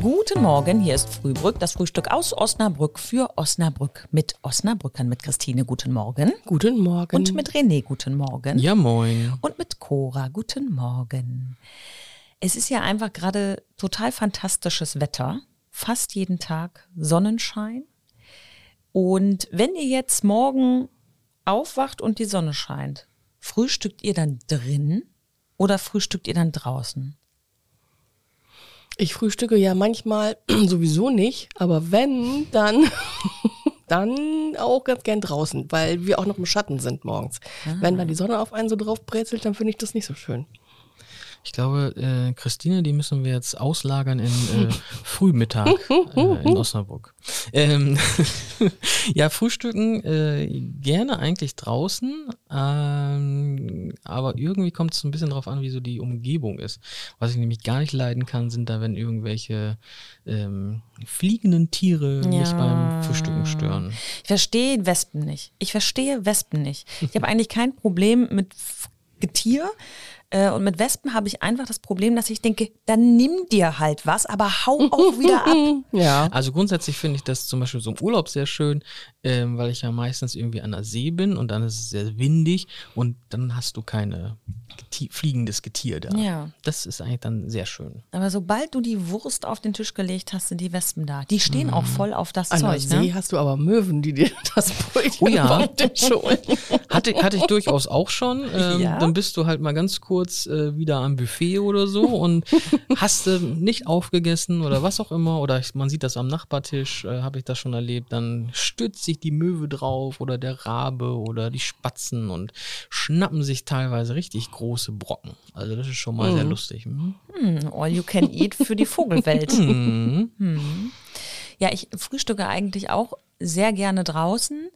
Guten Morgen, hier ist Frühbrück, das Frühstück aus Osnabrück für Osnabrück mit Osnabrückern, mit Christine, guten Morgen. Guten Morgen. Und mit René, guten Morgen. Ja, moin. Und mit Cora, guten Morgen. Es ist ja einfach gerade total fantastisches Wetter. Fast jeden Tag Sonnenschein. Und wenn ihr jetzt morgen aufwacht und die Sonne scheint, frühstückt ihr dann drin oder frühstückt ihr dann draußen? Ich frühstücke ja manchmal sowieso nicht, aber wenn, dann, dann auch ganz gern draußen, weil wir auch noch im Schatten sind morgens. Wenn dann die Sonne auf einen so drauf brezelt, dann finde ich das nicht so schön. Ich glaube, äh, Christine, die müssen wir jetzt auslagern in äh, Frühmittag äh, in Osnabrück. Ähm, ja, frühstücken äh, gerne eigentlich draußen, ähm, aber irgendwie kommt es ein bisschen drauf an, wie so die Umgebung ist. Was ich nämlich gar nicht leiden kann, sind da, wenn irgendwelche ähm, fliegenden Tiere mich beim Frühstücken stören. Ich verstehe Wespen nicht. Ich verstehe Wespen nicht. Ich habe eigentlich kein Problem mit Getier. Äh, Und mit Wespen habe ich einfach das Problem, dass ich denke, dann nimm dir halt was, aber hau auch wieder ab. Ja. Also grundsätzlich finde ich das zum Beispiel so im Urlaub sehr schön, ähm, weil ich ja meistens irgendwie an der See bin und dann ist es sehr windig und dann hast du keine Geti fliegendes Getier da. Ja. Das ist eigentlich dann sehr schön. Aber sobald du die Wurst auf den Tisch gelegt hast, sind die Wespen da. Die stehen auch voll auf das An der Zeug. See Ne? hast du aber Möwen, die dir das Brötchen Oh ja. vom Tisch holen. Hatte, hatte ich durchaus auch schon. Ähm, Ja? Dann bist du halt mal ganz kurz äh, wieder am Buffet oder so und hast du nicht aufgegessen oder was auch immer. Oder ich, man sieht das am Nachbartisch, äh, habe ich das schon erlebt. Dann stützt sich die Möwe drauf oder der Rabe oder die Spatzen und schnappen sich teilweise richtig große Brocken. Also das ist schon mal sehr lustig. Mhm. Hm, all you can eat für die Vogelwelt. Mhm. Hm. Ja, ich frühstücke eigentlich auch sehr gerne draußen.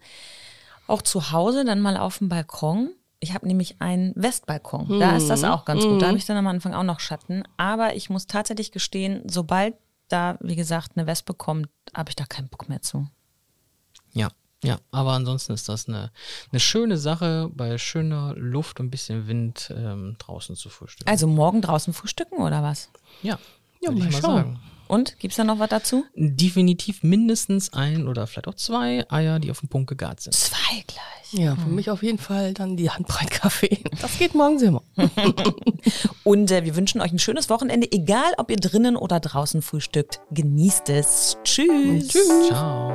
Auch zu Hause, dann mal auf dem Balkon. Ich habe nämlich einen Westbalkon. Da ist das auch ganz gut. Da habe ich dann am Anfang auch noch Schatten. Aber ich muss tatsächlich gestehen, sobald da, wie gesagt, eine Wespe kommt, habe ich da keinen Bock mehr zu. Ja, ja, aber ansonsten ist das eine, eine schöne Sache, bei schöner Luft und ein bisschen Wind ähm, draußen zu frühstücken. Also morgen draußen frühstücken oder was? Ja, Ja, mal ich mal schauen. sagen. Und gibt's da noch was dazu? Definitiv mindestens ein oder vielleicht auch zwei Eier, die auf den Punkt gegart sind. Zwei gleich. Ja, für mich auf jeden Fall dann die Handbreit-Kaffee. Das geht morgens immer. Und äh, wir wünschen euch ein schönes Wochenende, egal ob ihr drinnen oder draußen frühstückt. Genießt es. Tschüss. Tschüss. Ciao.